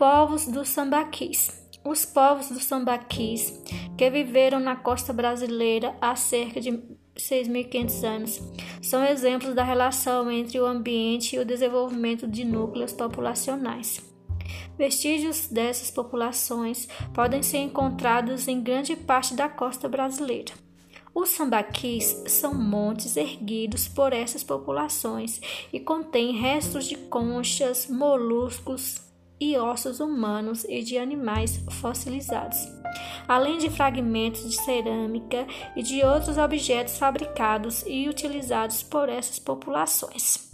Povos dos sambaquis. Os povos dos sambaquis, que viveram na costa brasileira há cerca de 6.500 anos, são exemplos da relação entre o ambiente e o desenvolvimento de núcleos populacionais. Vestígios dessas populações podem ser encontrados em grande parte da costa brasileira. Os sambaquis são montes erguidos por essas populações e contêm restos de conchas, moluscos, e ossos humanos e de animais fossilizados, além de fragmentos de cerâmica e de outros objetos fabricados e utilizados por essas populações.